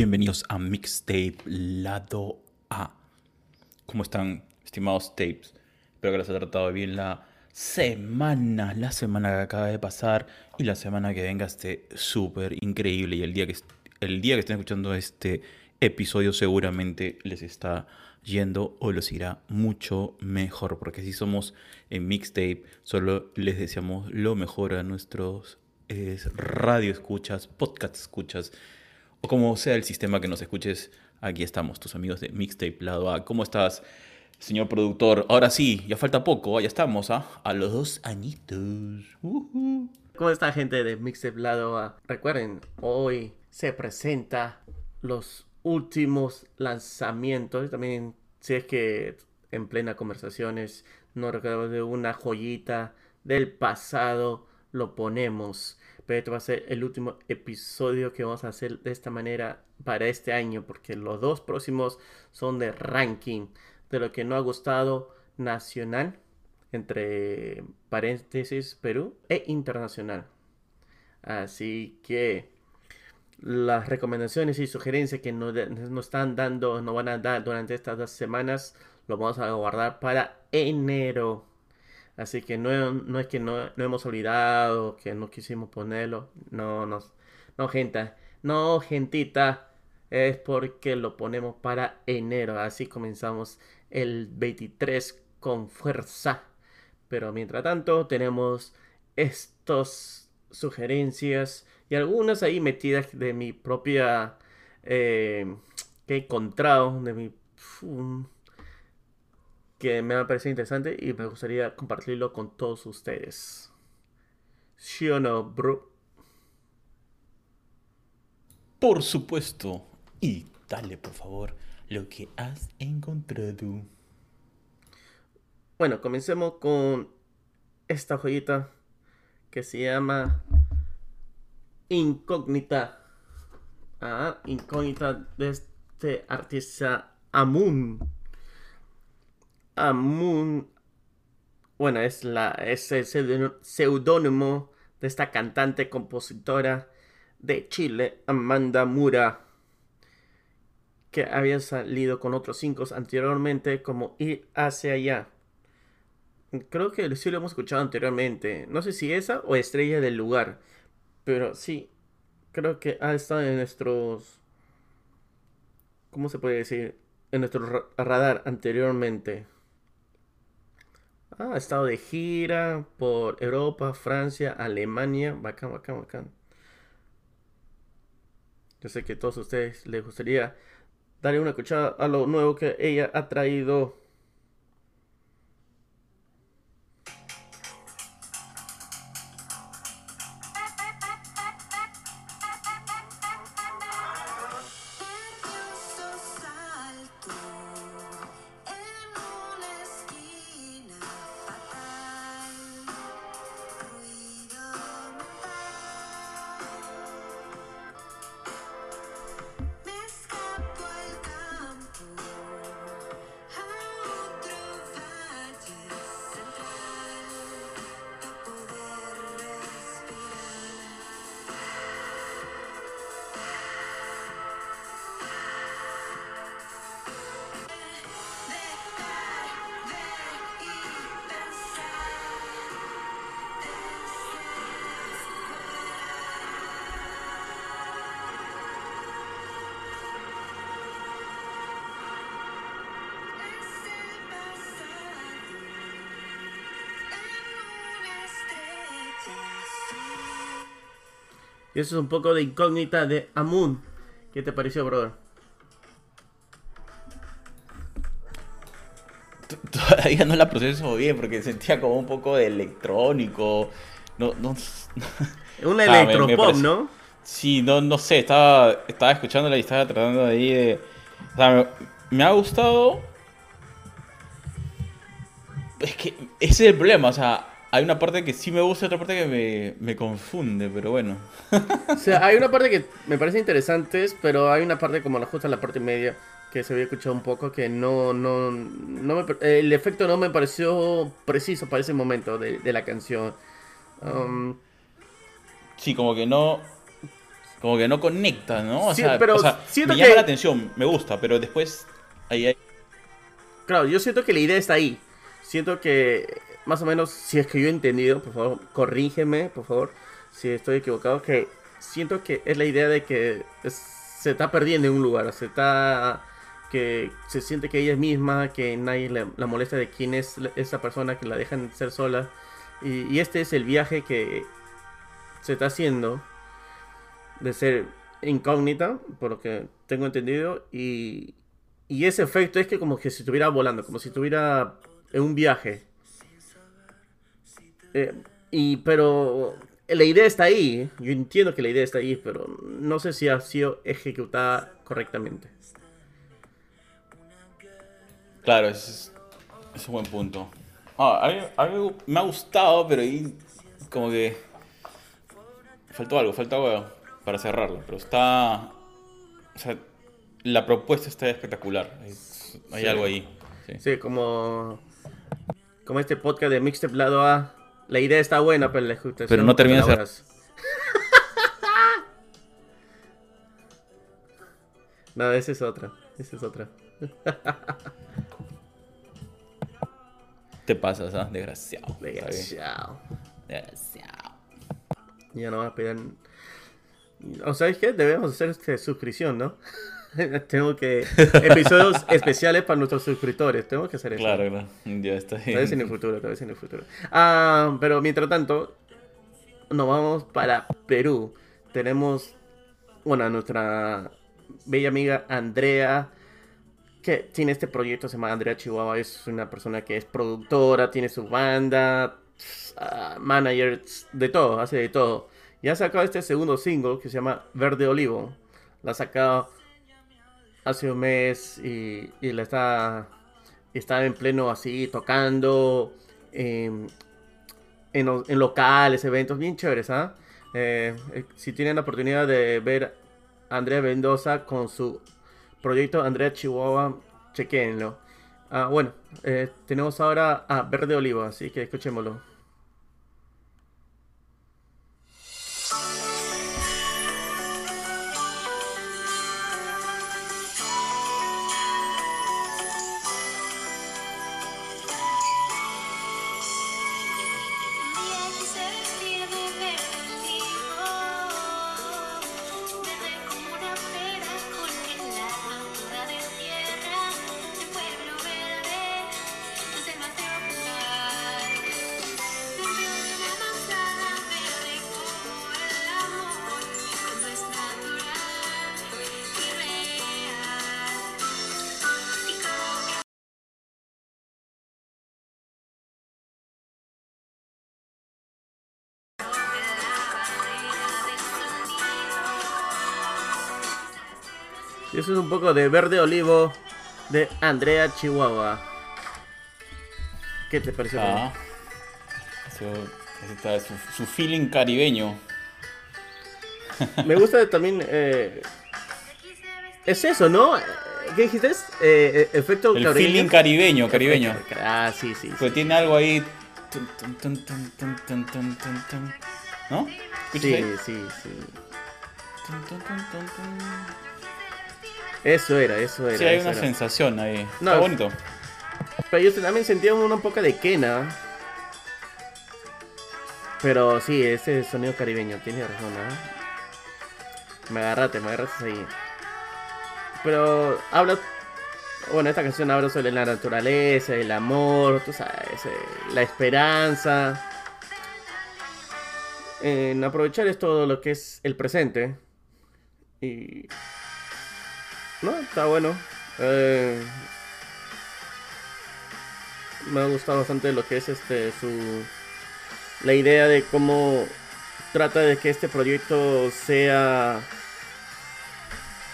Bienvenidos a Mixtape Lado A. ¿Cómo están, estimados tapes? Espero que les haya tratado bien la semana, la semana que acaba de pasar y la semana que venga esté súper increíble. Y el día, que, el día que estén escuchando este episodio seguramente les está yendo o los irá mucho mejor. Porque si somos en Mixtape, solo les deseamos lo mejor a nuestros eh, radio escuchas, podcast escuchas o como sea el sistema que nos escuches, aquí estamos, tus amigos de Mixtape Lado A. ¿Cómo estás, señor productor? Ahora sí, ya falta poco, ya estamos, ¿ah? A los dos añitos. ¿Cómo está, gente de Mixtape Lado A? Recuerden, hoy se presenta los últimos lanzamientos. También, si es que en plena conversaciones no recuerdo de una joyita del pasado, lo ponemos este va a ser el último episodio que vamos a hacer de esta manera para este año, porque los dos próximos son de ranking de lo que no ha gustado nacional, entre paréntesis Perú, e internacional. Así que las recomendaciones y sugerencias que nos, nos están dando, nos van a dar durante estas dos semanas, lo vamos a guardar para enero. Así que no, no es que no, no, hemos olvidado, que no quisimos ponerlo. No, no, no, gente. No, gentita. Es porque lo ponemos para enero. Así comenzamos el 23 con fuerza. Pero mientras tanto tenemos estas sugerencias y algunas ahí metidas de mi propia... Eh, que he encontrado, de mi que me ha parecido interesante y me gustaría compartirlo con todos ustedes. ¿Sí o no, bro? Por supuesto. Y dale, por favor, lo que has encontrado. Bueno, comencemos con esta joyita que se llama Incógnita. Ah, Incógnita de este artista Amun. Amun. Bueno, es, la, es el seudónimo de esta cantante compositora de Chile, Amanda Mura, que había salido con otros cinco anteriormente, como Ir hacia allá. Creo que sí lo hemos escuchado anteriormente. No sé si esa o Estrella del Lugar. Pero sí, creo que ha estado en nuestros. ¿Cómo se puede decir? En nuestro radar anteriormente. Ah, ha estado de gira por Europa, Francia, Alemania. Bacán, bacán, bacán. Yo sé que a todos ustedes les gustaría darle una escuchada a lo nuevo que ella ha traído Eso es un poco de incógnita de Amun. ¿Qué te pareció, brother? Todavía no la proceso bien porque sentía como un poco de electrónico. No, no. Un ah, electropop, ¿no? Sí, no, no sé, estaba, estaba escuchándola y estaba tratando de ahí de. O sea, me, me ha gustado. Es que ese es el problema, o sea, hay una parte que sí me gusta y otra parte que me, confunde, pero bueno. o sea, hay una parte que me parece interesante, pero hay una parte como la justa la parte media que se había escuchado un poco que no, no, no el efecto no me pareció preciso para ese momento de, la canción. Um, sí, como que no, Como que no conecta, ¿no? O Sí, sea, pero o sea, siento me llama que- la atención, me gusta, pero después ahí hay... Claro, yo siento que la idea está ahí. Siento que, más o menos, si es que yo he entendido, por favor, corrígeme, por favor, si estoy equivocado, que siento que es la idea de que se está perdiendo en un lugar, se está... que se siente que ella es misma, que nadie le- la molesta de quién es la- esa persona, que la dejan ser sola. Y, y este es el viaje que se está haciendo de ser incógnita, por lo que tengo entendido, y, y ese efecto es que como que si estuviera volando, como si estuviera en un viaje. Eh, y pero la idea está ahí, yo entiendo que la idea está ahí, pero no sé si ha sido ejecutada correctamente. Claro, es, es un buen punto. Ah, a mí, a mí me ha gustado, pero ahí como que faltó algo, faltó algo para cerrarlo, pero está... O sea, la propuesta está espectacular. Hay, hay Sí. algo ahí. sí. Sí, como como este podcast de Mixtape Lado A, la idea está buena, pero la ejecución Pero no termina de ser-. No, esa es otra, esa es otra. Te pasas, ¿ah? Desgraciado. Desgraciado. Ya no va a pedir. ¿O sabes qué? Debemos hacer este, suscripción, ¿no? Tengo que. Episodios especiales para nuestros suscriptores. Tengo que hacer eso. Claro, claro. Ya está Tal vez en el futuro, tal vez en el futuro. Ah, pero mientras tanto, nos vamos para Perú. Tenemos, bueno, nuestra bella amiga Andrea, que tiene este proyecto, se llama Andrea Chihuahua. Es una persona que es productora, tiene su banda, ah, manager, de todo, hace de todo. Y ha sacado este segundo single que se llama Verde Olivo. La ha sacado hace un mes y, y la está está en pleno así tocando em, en, en locales, eventos bien chéveres, ¿ah? Eh, eh, si tienen la oportunidad de ver a Andrea Mendoza con su proyecto Andrea Chihuahua, chequenlo. Ah, bueno, eh, tenemos ahora a Verde Olivo, así que escuchémoslo. es un poco de verde olivo de Andrea Chihuahua. ¿Qué te pareció? Ah, su, feeling caribeño. Me gusta también. Eh, es eso, ¿no? ¿Qué dijiste? Eh, efecto El caribeño. feeling caribeño, caribeño. Ah, sí, sí. Pues tiene algo ahí. ¿No? Sí, sí, sí. Eso era, eso era. Sí, hay una era. sensación ahí. No, Está bonito. Pero yo también sentía una poca de Kena. Pero sí, ese sonido caribeño, tienes razón, ¿ah? Me agarraste, me agarraste ahí. Pero habla. Bueno, esta canción habla sobre la naturaleza, el amor, tú sabes, eh, la esperanza. En aprovechar esto lo que es el presente. Y. No, está bueno. Eh, me ha gustado bastante lo que es este su la idea de cómo trata de que este proyecto sea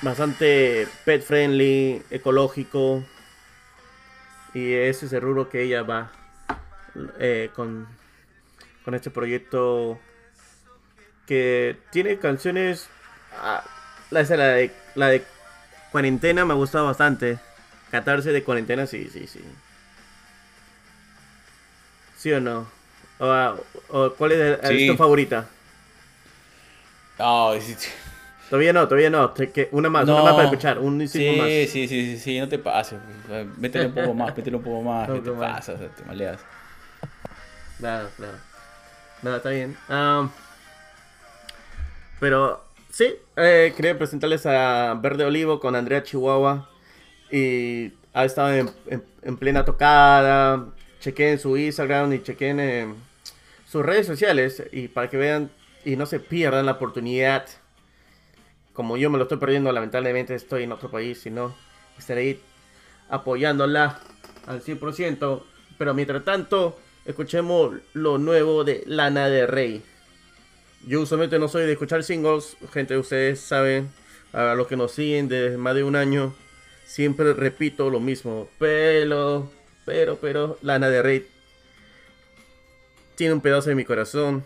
bastante pet friendly, ecológico y ese es el rubro que ella va eh, con con este proyecto que tiene canciones ah, la, la de la de cuarentena me ha gustado bastante 14 de cuarentena sí sí sí ¿Sí o no? ¿O, o cuál es, Sí. es tu favorita? Ah, es- Todavía no, todavía no. Una más, una más para escuchar. Un sí, más. sí, sí, sí, sí, no te pases. Métele un poco más, métele un poco más. ¿Qué te poco más. pasa? O sea, te maleas. Claro, claro. No, está bien. Am, pero sí, eh, quería presentarles a Verde Olivo con Andrea Chihuahua. Y ha estado en, en- en plena tocada. Chequen su Instagram y chequen eh, sus redes sociales. Y para que vean y no se pierdan la oportunidad. Como yo me lo estoy perdiendo, lamentablemente estoy en otro país. Si no, estaré ahí apoyándola al 100%. Pero mientras tanto, escuchemos lo nuevo de Lana de Rey. Yo usualmente no soy de escuchar singles, gente, ustedes saben, a los que nos siguen desde más de un año, siempre repito lo mismo. Pero, pero, pero, Lana de Rey tiene un pedazo de mi corazón.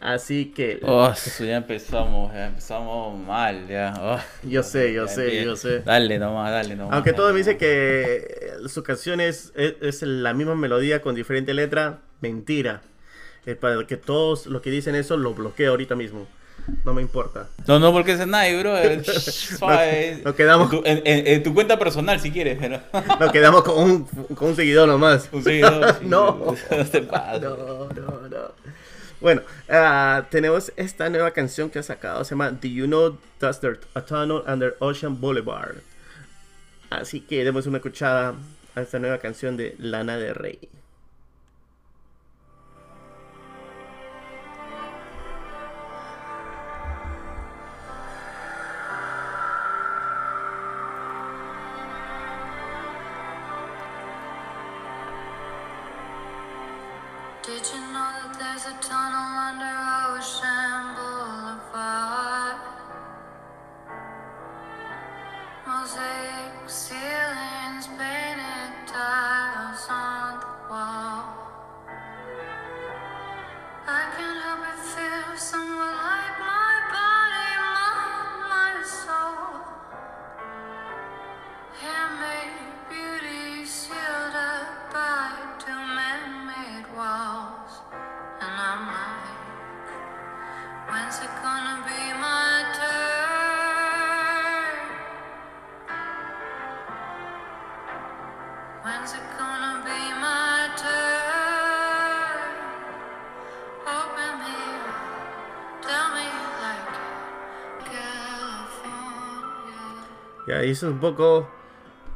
Así que Oh, eso ya empezamos, ya empezamos mal, ya. Oh, Yo sé, yo sé, empie- yo sé. Dale nomás, dale nomás. Aunque dale todo me dice que eh, su canción es, es, es la misma melodía con diferente letra, mentira. Eh, para que todos los que dicen eso lo bloqueo ahorita mismo. No me importa. No, no, porque es nadie, bro. Suave. nos quedamos- En tu, en- en- en tu cuenta personal, si quieres, pero. Nos quedamos con un, con un seguidor nomás. Un seguidor. sí, No. No te. No, no, no. Bueno, ah, tenemos esta nueva canción que ha sacado. Se llama Do You Know That's There's a Tunnel Under Ocean Boulevard. Así que demos una escuchada a esta nueva canción de Lana de Rey. Ya, es un poco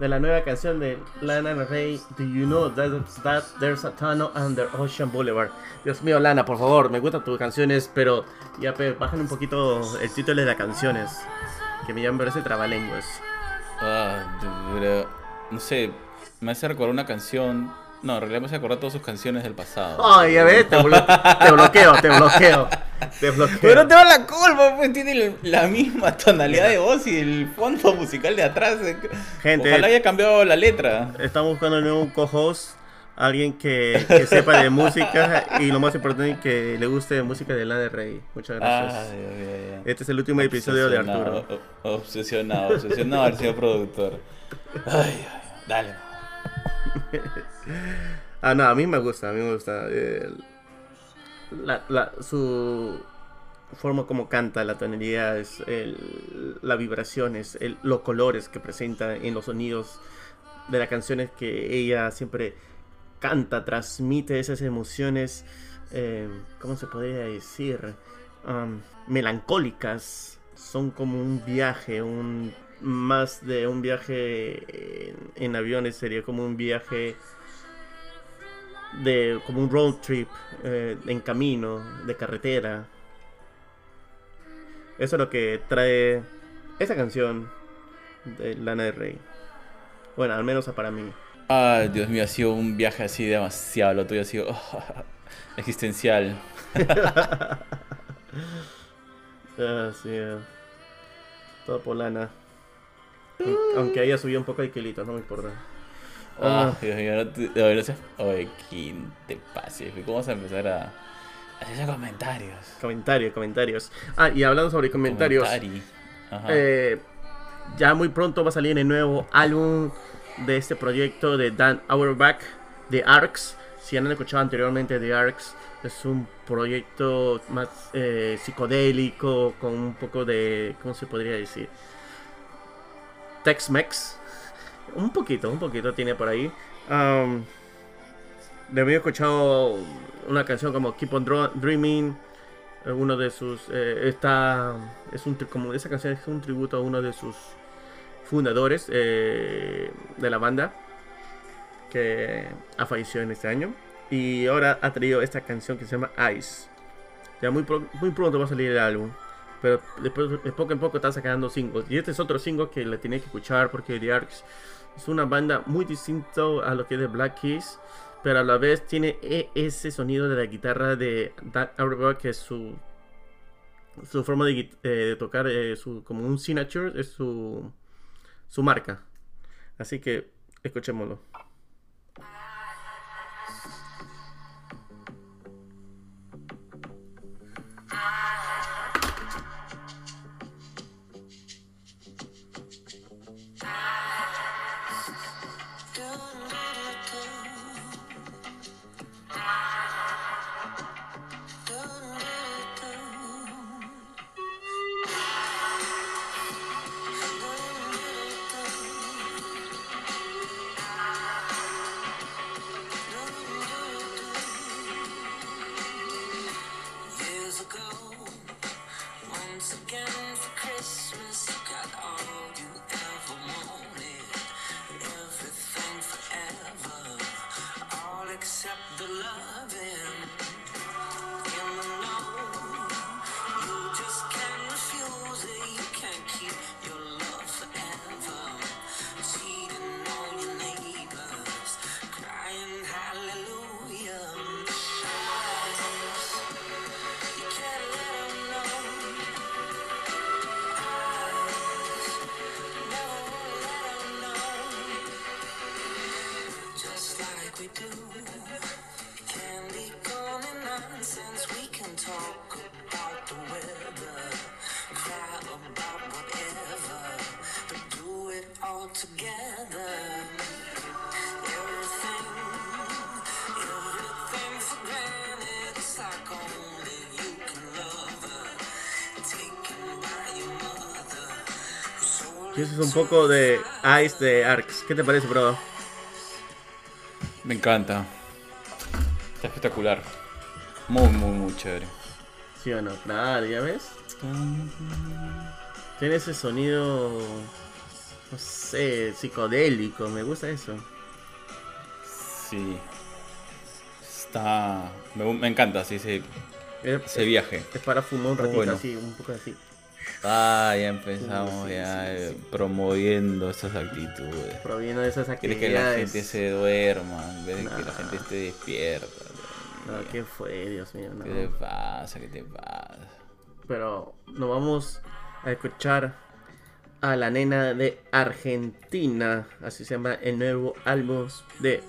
de la nueva canción de Lana Del Rey. Do you know that, that there's a tunnel under Ocean Boulevard? Dios mío, Lana, por favor, me gustan tus canciones, pero ya, pe, bajan un poquito el título de las canciones. Que me llaman parece trabalenguas. Ah, no sé, me hace recordar una canción. No, en realidad me hace recordar todas sus canciones del pasado. Ay, ya ves, te, blo- te bloqueo, te bloqueo. Te bloqueo. Pero no te va la culpa, pues tiene el- la misma tonalidad de voz y el fondo musical de atrás. eh. Gente. Ojalá haya cambiado la letra. Estamos buscando un nuevo co-host. Alguien que, que sepa de música y lo más importante que le guste música de Lana Del Rey. Muchas gracias. Ay. Este es el último episodio de Arturo. Obsesionado, obsesionado al señor productor. Ay, ay, dale. Ah, no, a mí me gusta, a mí me gusta. eh, la, la- su forma como canta, la tonalidad, es el- las vibraciones, el- los colores que presenta en los sonidos de las canciones que ella siempre canta, transmite esas emociones, eh, ¿cómo se podría decir? Melancólicas. Son como un viaje, un más de un viaje en aviones, sería como un viaje de como un road trip eh, en camino, de carretera. Eso es lo que trae esa canción de Lana del Rey. Bueno, al menos para mí. Ay, Dios mío, ha sido un viaje así demasiado. Lo tuyo ha sido existencial. Ah, sí. Todo por Lana. Aun- Aunque haya subido un poco de kilitos, no me importa. Ah, Ah. Dios mío, no te, no, no seas- Oye, ¿quién te pase? ¿Cómo vas a empezar a hacer comentarios? Comentarios, comentarios. Ah, y hablando sobre comentarios. Comentari. Ajá. Eh, ya muy pronto va a salir el nuevo álbum de este proyecto de Dan Auerbach, de Arcs. si han escuchado anteriormente The Arcs, es un proyecto más eh, psicodélico, con un poco de, ¿cómo se podría decir? Tex-Mex. Un poquito, un poquito tiene por ahí. Um, le había escuchado una canción como Keep on Dreaming. Uno de sus. eh. Es un, como esa canción es un tributo a uno de sus fundadores eh, de la banda. Que ha fallecido en este año. Y ahora ha traído esta canción que se llama Ice. Ya muy, muy pronto va a salir el álbum. Pero después, de poco en poco está sacando singles. Y este es otro single que le tiene que escuchar porque The Arcs es una banda muy distinto a lo que es de Black Keys. Pero a la vez tiene e- ese sonido de la guitarra de Doug Auerbach que es su, su forma eh, de tocar, eh, su, como un signature, es su, su marca. Así que escuchémoslo. Y eso es un poco de Ice de Arcs. ¿Qué te parece, bro? Me encanta. Está espectacular. Muy, muy, muy chévere. ¿Sí o no? Claro, ¿ya ves? Tiene ese sonido, no sé, psicodélico, me gusta eso. Sí. Está. Me, me encanta, sí, sí. Es, Ese viaje. es para fumar un ratito bueno. así, un poco así. Ah, ya empezamos Sí, ya sí, eh, promoviendo esas actitudes. Proviene de esas Quieres que la gente se duerma en vez de que la gente esté despierta. No, ¿qué fue? Dios mío, no. ¿Qué te pasa? ¿Qué te pasa? Pero nos vamos a escuchar a la nena de Argentina. Así se llama el nuevo álbum de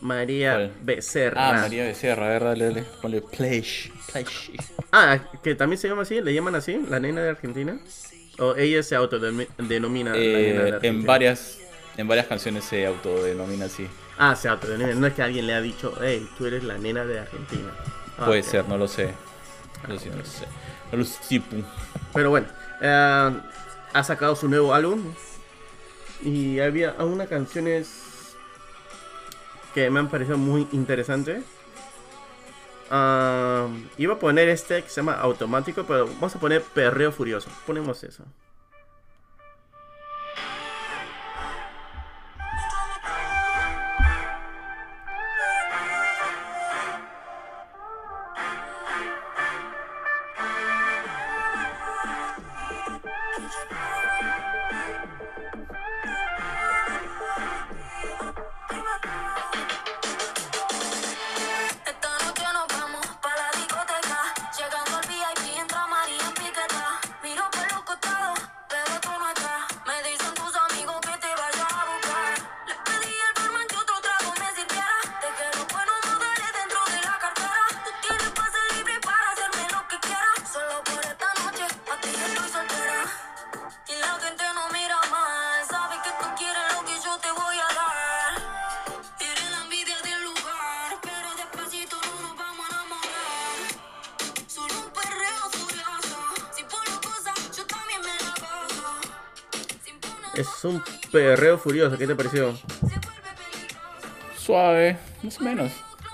María. Becerra. Ah, María Becerra, a ver, dale, dale. Ponle play. play. Ah, que también se llama así, le llaman así, la nena de Argentina. O ella se autodenomina la nena de Eh, Argentina. en varias en varias canciones se autodenomina así. Ah, se autodenomina. No es que alguien le ha dicho, hey, tú eres la nena de Argentina. Ah, Puede ser, no lo sé. No lo sé, no lo sé. No lo sé. Pero bueno, eh, ha sacado su nuevo álbum. Y había algunas canciones que me han parecido muy interesantes. Ah, iba a poner este que se llama Automático, pero vamos a poner Perreo Furioso. Ponemos eso. Es un perreo furioso, ¿qué te pareció? Suave, más o menos.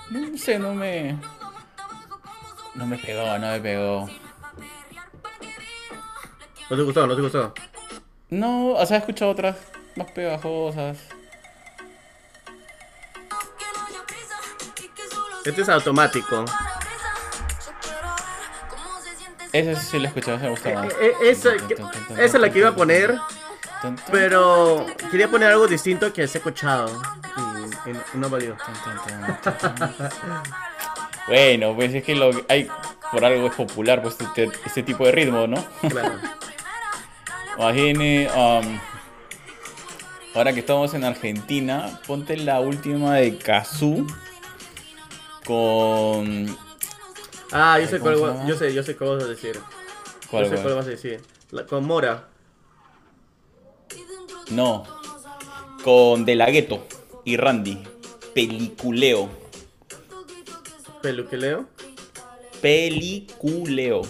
No, no sé, no me. No me pegó, no me pegó. ¿No te gustó? ¿No te gustó? No, o sea, he escuchado otras más pegajosas. Este es automático. Ese sí lo he escuchado, ese me gustaba. Eh, eh, esa, esa es la que iba a poner, pero quería poner algo distinto que se ha escuchado. Y, y no valió. Bueno, pues es que lo hay por algo es popular pues este, este tipo de ritmo, ¿no? Claro. Imagine, um, ahora que estamos en Argentina, ponte la última de Kazoo con Ah, yo sé ¿Cómo cuál, yo sé, yo sé cuál vas a decir. ¿cuál, yo sé cuál vas a decir. La- con Mora. No, con De La Ghetto y Randy. Peliculeo. Peluqueleo. Peliculeo.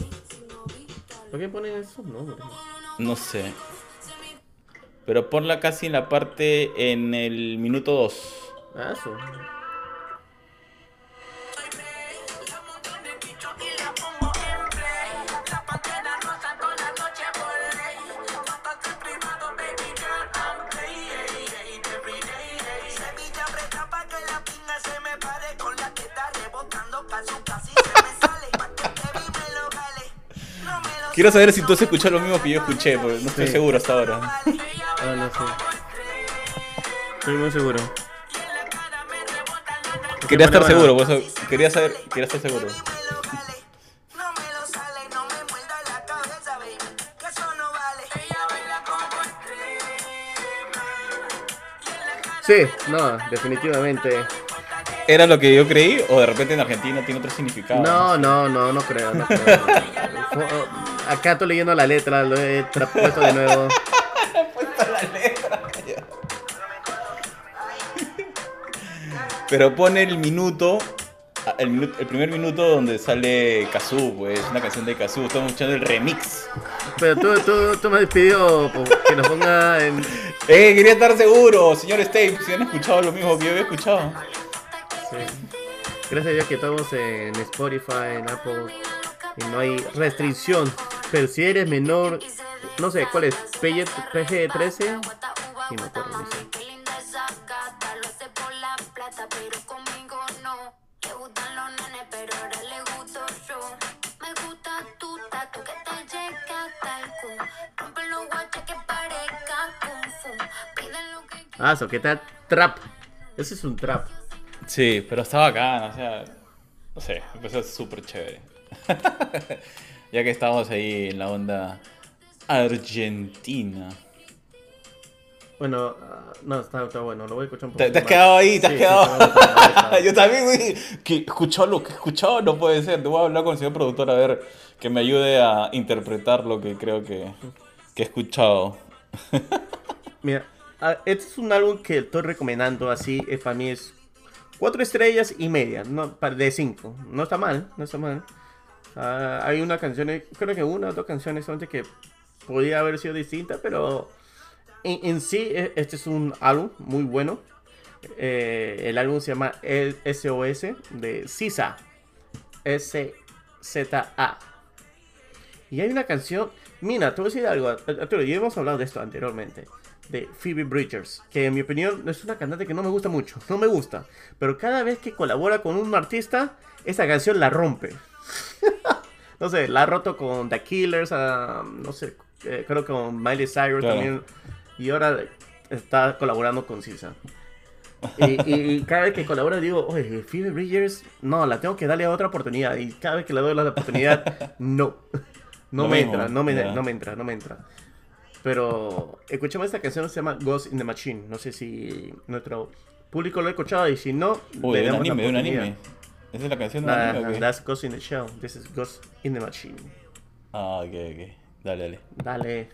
¿Por qué ponen esos nombres? No sé. Pero ponla casi en la parte en el minuto 2. Ah, eso. Quiero saber si tú has escuchado lo mismo que yo escuché, porque no estoy Sí. seguro hasta ahora. Ah, no sé. Estoy muy seguro. Quería estar Bueno, seguro, bueno. por eso quería saber, quería estar seguro. Sí, no, definitivamente. ¿Era lo que yo creí o de repente en Argentina tiene otro significado? No, no, no, no creo, no creo. Acá estoy leyendo la letra, lo he puesto de nuevo. Pero pone el minuto, el, minu- el primer minuto donde sale Kazoo, pues, una canción de Kazoo. Estamos escuchando el remix. Pero tú, tú, tú me has pedido que nos ponga en... ¡Eh! Quería estar seguro, señor Stapes. Si han escuchado lo mismo que yo había escuchado. Sí. Gracias a Dios que estamos en Spotify, en Apple, y no hay restricción. Pero si eres menor, no sé, ¿cuál es? PG, PG-13? Sí, me acuerdo. Me que Ah, eso, que está trap. Ese es un trap. Sí, pero está bacán, o sea, no sé, empezó súper chévere. ya que estamos ahí en la onda argentina. Bueno, ah, no, está, está bueno, lo voy a escuchar un poco. Te, te has quedado ahí, te has Sí, quedado. Yo también, güey, que he escuchado lo que he escuchado, no puede ser. Te voy a hablar con el señor productor a ver que me ayude a interpretar lo que creo que, que he escuchado. Mira, ah, este es un álbum que estoy recomendando así, eh, para mí es cuatro estrellas y media, no, de cinco. No está mal, no está mal. Ah, hay una canción, eh, creo que una o dos canciones solamente que podría haber sido distinta, pero en, en sí eh, este es un álbum muy bueno. Eh, el álbum se llama El SOS de Sisa. S-Z-A. Y hay una canción. Mira, te voy a decir algo, Arturo. Ya hemos hablado de esto anteriormente. De Phoebe Bridgers. Que en mi opinión es una cantante que no me gusta mucho. No me gusta. Pero cada vez que colabora con un artista, esa canción la rompe. no sé, la ha roto con The Killers. ah, no sé, eh, creo que con Miley Cyrus Claro. también. Y ahora está colaborando con Sisa. Y, cada vez que colabora digo, oye, Phoebe Bridgers, no, la tengo que darle otra oportunidad. Y cada vez que le doy la oportunidad, no. No me mismo, entra, no me, no me entra, no me entra. Pero escuchemos esta canción, se llama Ghost in the Machine. No sé si nuestro público lo ha escuchado y si no, Uy, le un la anime. ¿Esa es la canción de Nah, anime that's Ghost in the Shell. This is Ghost in the Machine. Ah, ok, ok. Dale, dale. Dale.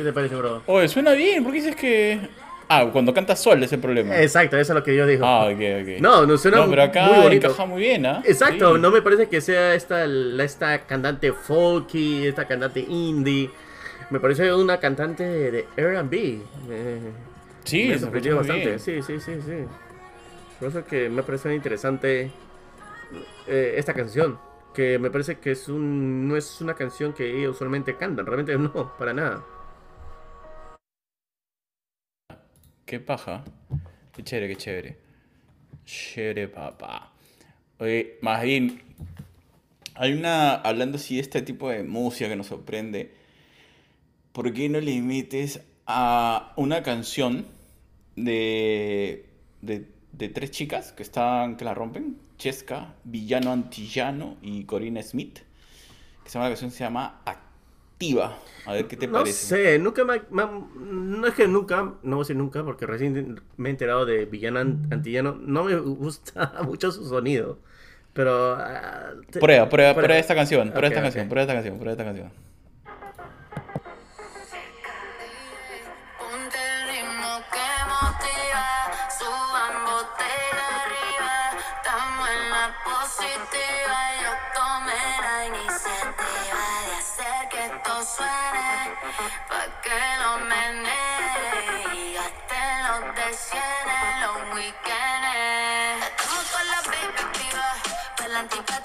¿Qué te parece, bro? Oye, suena bien, ¿por qué dices que...? Ah, cuando canta sol es el problema. Exacto, eso es lo que yo digo. Ah, ok, ok. No, no suena No, pero acá muy bonito. encaja muy bien, ¿ah? Exacto, Sí. no me parece que sea esta, esta cantante folky, esta cantante indie. Me parece una cantante de, R&B. Sí, me sorprendió bastante. bien. Sí, sí, sí, sí. Por eso que me parece interesante eh, esta canción. Que me parece que es un, no es una canción que ellos usualmente cantan. Realmente no, para nada. Qué paja. Qué chévere, qué chévere. Chévere, papá. Oye, más hay una, hablando así de este tipo de música que nos sorprende, ¿por qué no le metes a una canción de, de, tres chicas que están, que la rompen? Chesca, Villano Antillano y Corina Smith. Que se llama, la canción se llama Activa. A ver qué te No parece. sé, nunca me, me- No es que nunca, no voy a decir nunca, porque recién me he enterado de Villano Ant- Antillano. No me gusta mucho su sonido. Pero. ah, te- Prueba, prueba, prueba esta canción, prueba Ok, esta ok. canción, prueba esta canción, prueba esta canción.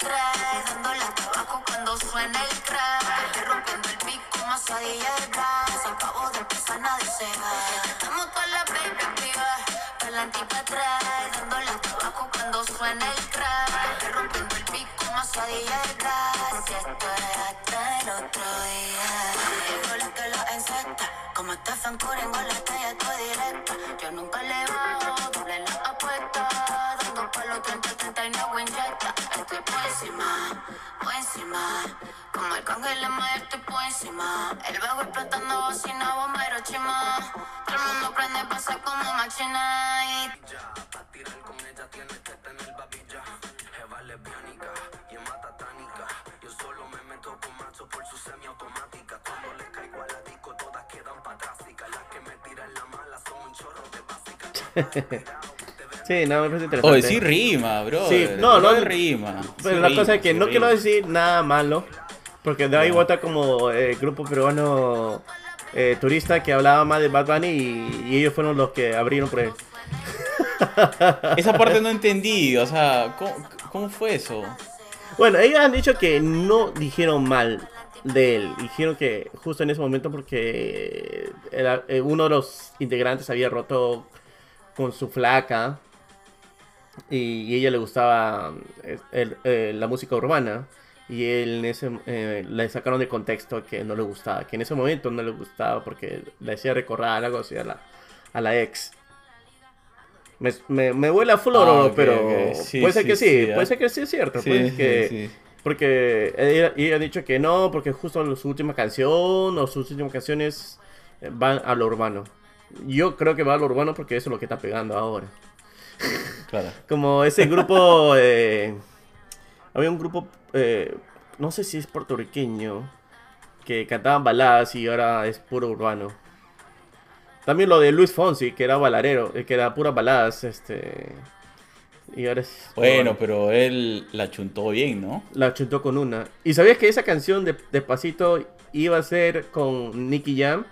Atrás, dándole hasta abajo cuando suena el crack, rompiendo el pico, más a se acabó de empezar, nadie se va. Estamos con la baby activa, pa'lante y pa' atrás, dándole hasta abajo cuando suena el crack, rompiendo el pico, más a si esto es hasta el otro día. Llegó la que la encesta, como Stephen Curry en la talla estoy directa. Yo nunca le bajo, doble la apuesta, dando palo 30-30 y no inyecta. Estoy por encima, por encima, como el cángel en mayo estoy por encima. El bajo explotando bocina, bomba Hiroshima. Todo el mundo prende, pasa como máquina y Pa' tirar con ella tienes que tener babilla. Jeva lesbiánica y es matatánica. Yo solo me meto con macho por su semiautomática. Cuando le caigo a la disco, todas quedan patrásicas. Las que me tiran la mala son un chorro de básica. Sí, no, me parece interesante. Oye, sí rima, bro. Sí, no, no, rima. Pero sí la rima, cosa es que sí no quiero decir nada malo, porque de ahí vota como eh, grupo peruano eh, turista que hablaba más de Bad Bunny y, y ellos fueron los que abrieron por él. Esa parte no entendí, o sea, ¿cómo, cómo fue eso? Bueno, ellos han dicho que no dijeron mal de él, dijeron que justo en ese momento porque era- eh, uno de los integrantes había roto con su flaca y, ella le gustaba eh, el- eh, la música urbana y él en ese, eh, le sacaron de contexto que no le gustaba, que en ese momento no le gustaba porque le hacía recordar algo así a la, a la ex. Me, me, me huele a flor, Ah, ok, pero ok. Sí, puede ser sí, que sí, sí, puede ah. ser que sí es cierto, puede que... Porque ella, ella ha dicho que no, porque justo su última canción o sus últimas canciones eh, van a lo urbano. Yo creo que va a lo urbano porque eso es lo que está pegando ahora. Claro. Como ese grupo, eh, había un grupo, eh, no sé si es puertorriqueño, que cantaban baladas y ahora es puro urbano. También lo de Luis Fonsi, que era balarero, eh, que era puras baladas, este... Y ahora es... Bueno, urbano. pero él la chuntó bien, ¿no? La chuntó con una. ¿Y sabías que esa canción de Despacito iba a ser con Nicky Jam?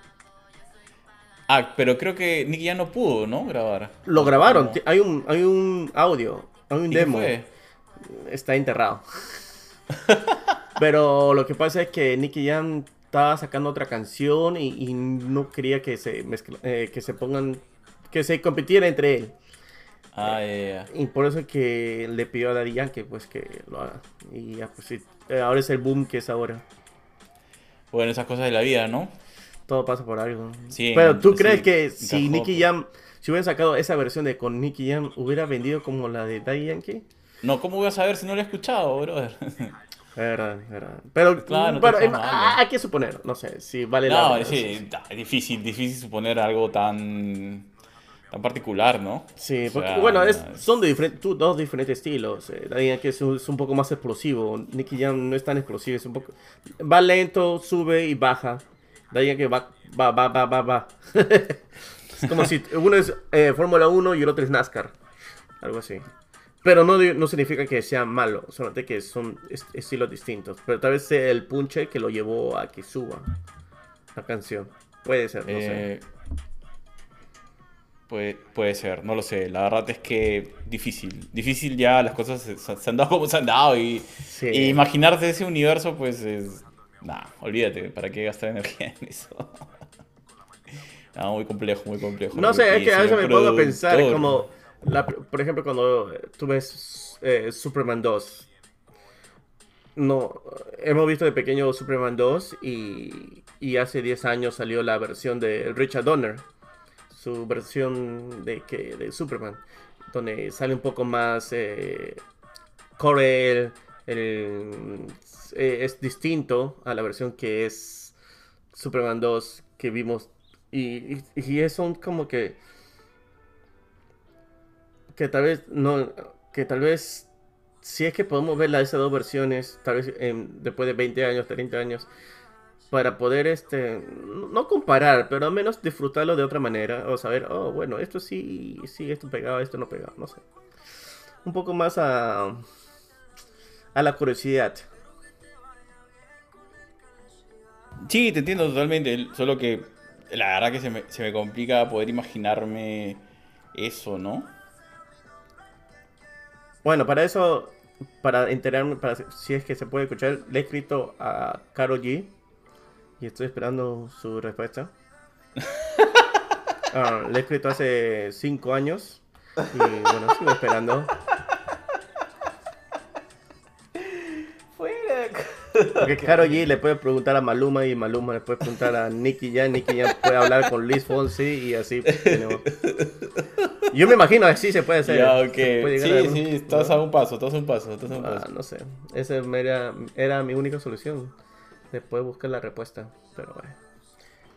Ah, pero creo que Nicky ya no pudo, ¿no? Grabar. Lo grabaron. Hay un, hay un audio, hay un ¿Y qué demo. fue? Está enterrado. Pero lo que pasa es que Nicky Jam estaba sacando otra canción y, y no quería que se mezcla- eh, que se pongan, que se compitiera entre él. Ah, ya, ya. Y por eso es que le pidió a Daddy Yankee pues que lo haga. Y ya pues sí, eh, ahora es el boom que es ahora. Bueno, esas cosas de la vida, ¿no? Todo pasa por algo. Sí, Pero tú sí, crees que si Nicky pues. Jam, si hubieran sacado esa versión de con Nicky Jam, hubiera vendido como la de Daddy Yankee? No, ¿cómo voy a saber si no lo he escuchado, brother? Verdad, verdad. Pero, Claro, no pero, está em, ah, ¿no? hay que suponer, no sé, si vale la No, pena. sí, es difícil, difícil suponer algo tan, tan particular, ¿no? Sí, O porque sea, bueno, es- son de diferentes, dos diferentes estilos. Eh, Daddy Yankee es un, es un poco más explosivo. Nicky Jam no es tan explosivo, es un poco. Va lento, sube y baja. Daddy Yankee va, va, va, va, va, va. es como si uno es eh, Fórmula 1 y el otro es NASCAR. Algo así. Pero no, no significa que sea malo, solamente que son est- estilos distintos. Pero tal vez sea el punche que lo llevó a que suba la canción. Puede ser, no sé. Eh, puede, puede ser, no lo sé. La verdad es que difícil. Difícil ya las cosas se, se han dado como se han dado. Y, Sí. y imaginarse ese universo, pues es. Nah, olvídate, ¿para qué gastar energía en eso? No, muy complejo, muy complejo. No sé, es que a veces me pongo a pensar como, la- por ejemplo, cuando tú ves eh, Superman 2. No, hemos visto de pequeño Superman 2 y, y hace 10 años salió la versión de Richard Donner, su versión de, que, de Superman, donde sale un poco más eh, Corel, el- eh, es distinto a la versión que es Superman 2 que vimos. Y, y, y como que que tal vez no que tal vez si es que podemos ver la- esas dos versiones tal vez después de 20 años 30 años para poder este no comparar pero al menos disfrutarlo de otra manera o saber oh bueno esto sí sí esto pegaba esto no pegaba no sé. Un poco más a a la curiosidad Sí, te entiendo totalmente. Solo que la verdad que se me, se me complica poder imaginarme eso, ¿no? Bueno, para eso, para enterarme, para si es que se puede escuchar, le he escrito a Karol G y estoy esperando su respuesta. Ah, le he escrito hace cinco años y bueno, sigo esperando. Porque Karol G le puede preguntar a Maluma y Maluma le puede preguntar a Nicky Jam, Nicky Jam puede hablar con Luis Fonsi y así. tenemos- Yo me imagino así se puede hacer. Ya, se ok. puede Sí, sí, estás a un paso, estás a un paso, estás a un Ah, paso. no sé. Esa era, era mi única solución. Después buscar la respuesta. Pero bueno.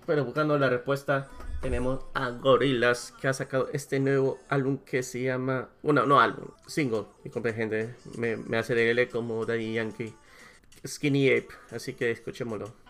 Pero buscando la respuesta, tenemos a Gorillaz que ha sacado este nuevo álbum que se llama. Bueno, no álbum, single. Disculpe, gente. Me, me hace leerle como Daddy Yankee. Skinny Ape. Así que escuchémoslo.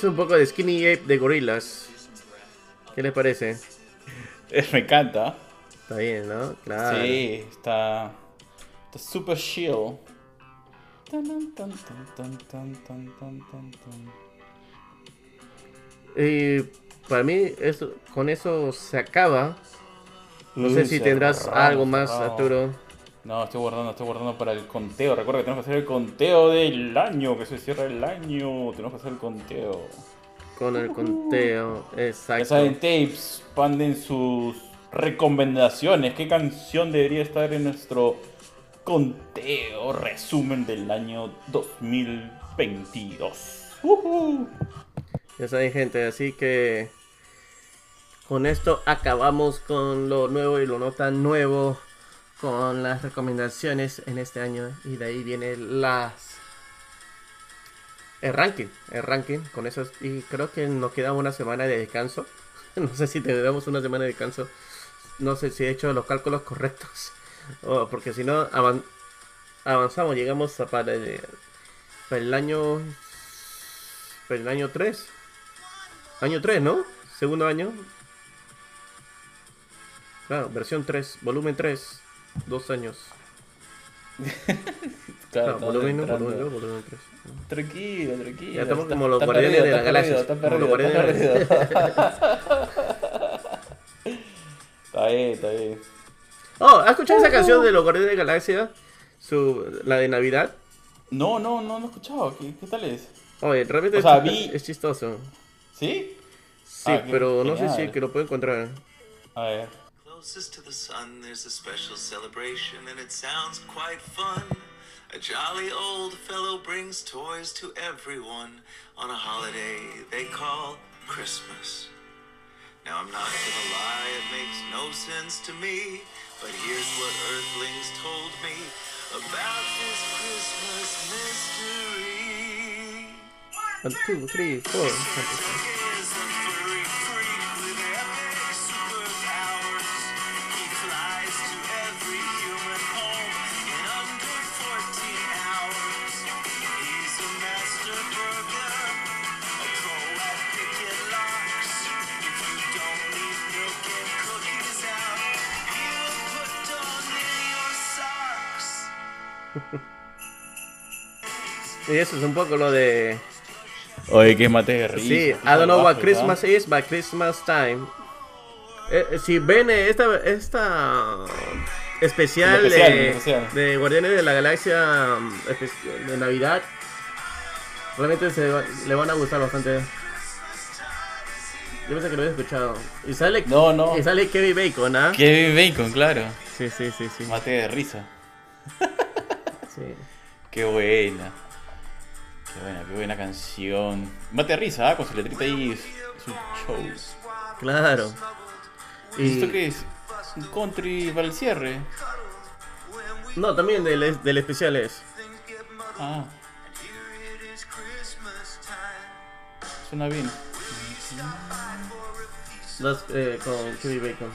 es un poco de Skinny Ape de gorilas. ¿Qué les parece? Me encanta. Está bien, ¿no? Sí, está. Está super chill. Y para mí, con eso se acaba. No sé mm, si tendrás algo más. Arturo. No, estoy guardando, estoy guardando para el conteo. Recuerda que tenemos que hacer el conteo del año, que se cierra el año. Tenemos que hacer el conteo. Con el conteo. Ya Exacto. saben, tapes, manden sus recomendaciones. ¿Qué canción debería estar en nuestro conteo, resumen del año 2022? Ujú. Ya saben, gente. Así que con esto acabamos con lo nuevo y lo no tan nuevo. Con las recomendaciones en este año. Y de ahí viene las. El ranking. El ranking. Con eso. Y creo que nos queda una semana de descanso. No sé si tendremos una semana de descanso. No sé si he hecho los cálculos correctos. O porque si no, avan- avanzamos. Llegamos a para el, año. Para el año 3. Año 3, ¿no? Segundo año. Claro, versión 3, volumen 3. Dos años. Claro, estamos volumen 1, entrando. volumen 2, volumen 3. Tranquilo, tranquilo. Ya estamos como los guardianes de la galaxia. Está Como los perdido, está perdido. Está bien, está bien. Oh, ¿has escuchado esa canción de los guardianes de la galaxia? Su, la de Navidad. No, no, no, no he escuchado. ¿Qué, qué tal es? Oye, realmente O sea, es, vi- es chistoso. ¿Sí? Sí, Ah, pero no sé si que lo puedo encontrar. A ver. Closest to the sun, there's a special celebration, and it sounds quite fun. A jolly old fellow brings toys to everyone on a holiday they call Christmas. Now, I'm not gonna lie, it makes no sense to me, but here's what Earthlings told me about this Christmas mystery. One, two, three, four. Y eso es un poco lo de. Oye, que mate de risa. Sí, I don't know what Christmas is, but Christmas time. Eh, eh, si ven eh, esta, esta especial, de, especial. de Guardianes de la Galaxia espe- de Navidad, realmente se le van a gustar bastante. Yo pensé que lo había escuchado. Y sale, No, no. Y sale Kevin Bacon, ¿ah? Kevin Bacon, claro. Sí, sí, sí, sí. Mate de risa. sí. Qué buena. Qué buena, qué buena canción. Mate risa, ¿ah? con su letrita ahí. Un show. Claro. ¿Y esto qué es? Un country para el cierre. no, también del, del especial es. Ah. Suena bien. Eh, con Kevin Bacon.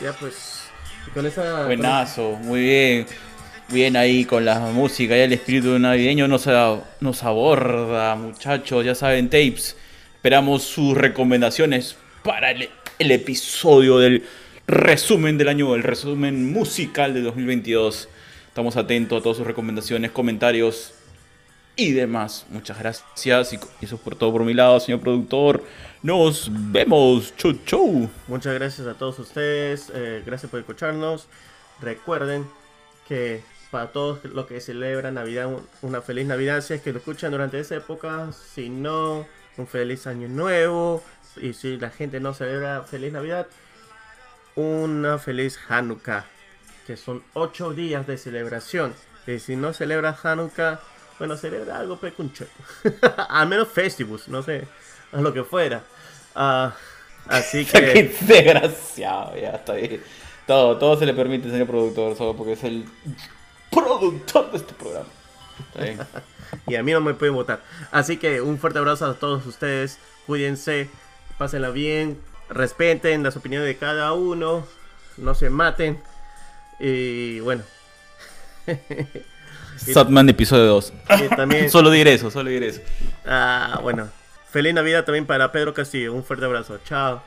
Ya pues. y con esa. Buenazo, muy bien. Bien ahí con la música y el espíritu navideño nos, nos aborda, muchachos. Ya saben, tapes. Esperamos sus recomendaciones para el, el episodio del resumen del año, el resumen musical de 2022. Estamos atentos a todas sus recomendaciones, comentarios y demás. Muchas gracias. Y eso es por todo por mi lado, señor productor. Nos vemos. Chau, chau. Muchas gracias a todos ustedes. eh, gracias por escucharnos. Recuerden que para todos los que celebran Navidad, un- una feliz Navidad. Si es que lo escuchan durante esa época. Si no, un feliz año nuevo. Y si la gente no celebra feliz Navidad, una feliz Hanukkah. Que son ocho días de celebración. Y si no celebra Hanukkah, bueno, celebra algo pecuncho. Al menos Festivus, no sé, a lo que fuera. Ah, así Qué que. desgraciado, ya está bien. Todo, todo se le permite, señor productor, solo porque es el productor de este programa. Y a mí no me pueden votar. Así que un fuerte abrazo a todos ustedes. Cuídense, pásenla bien, respeten las opiniones de cada uno, no se maten. Y bueno, Satman episodio 2. y también, Solo diré eso, solo diré eso. ah, bueno, feliz Navidad también para Pedro Castillo. Un fuerte abrazo. Chao.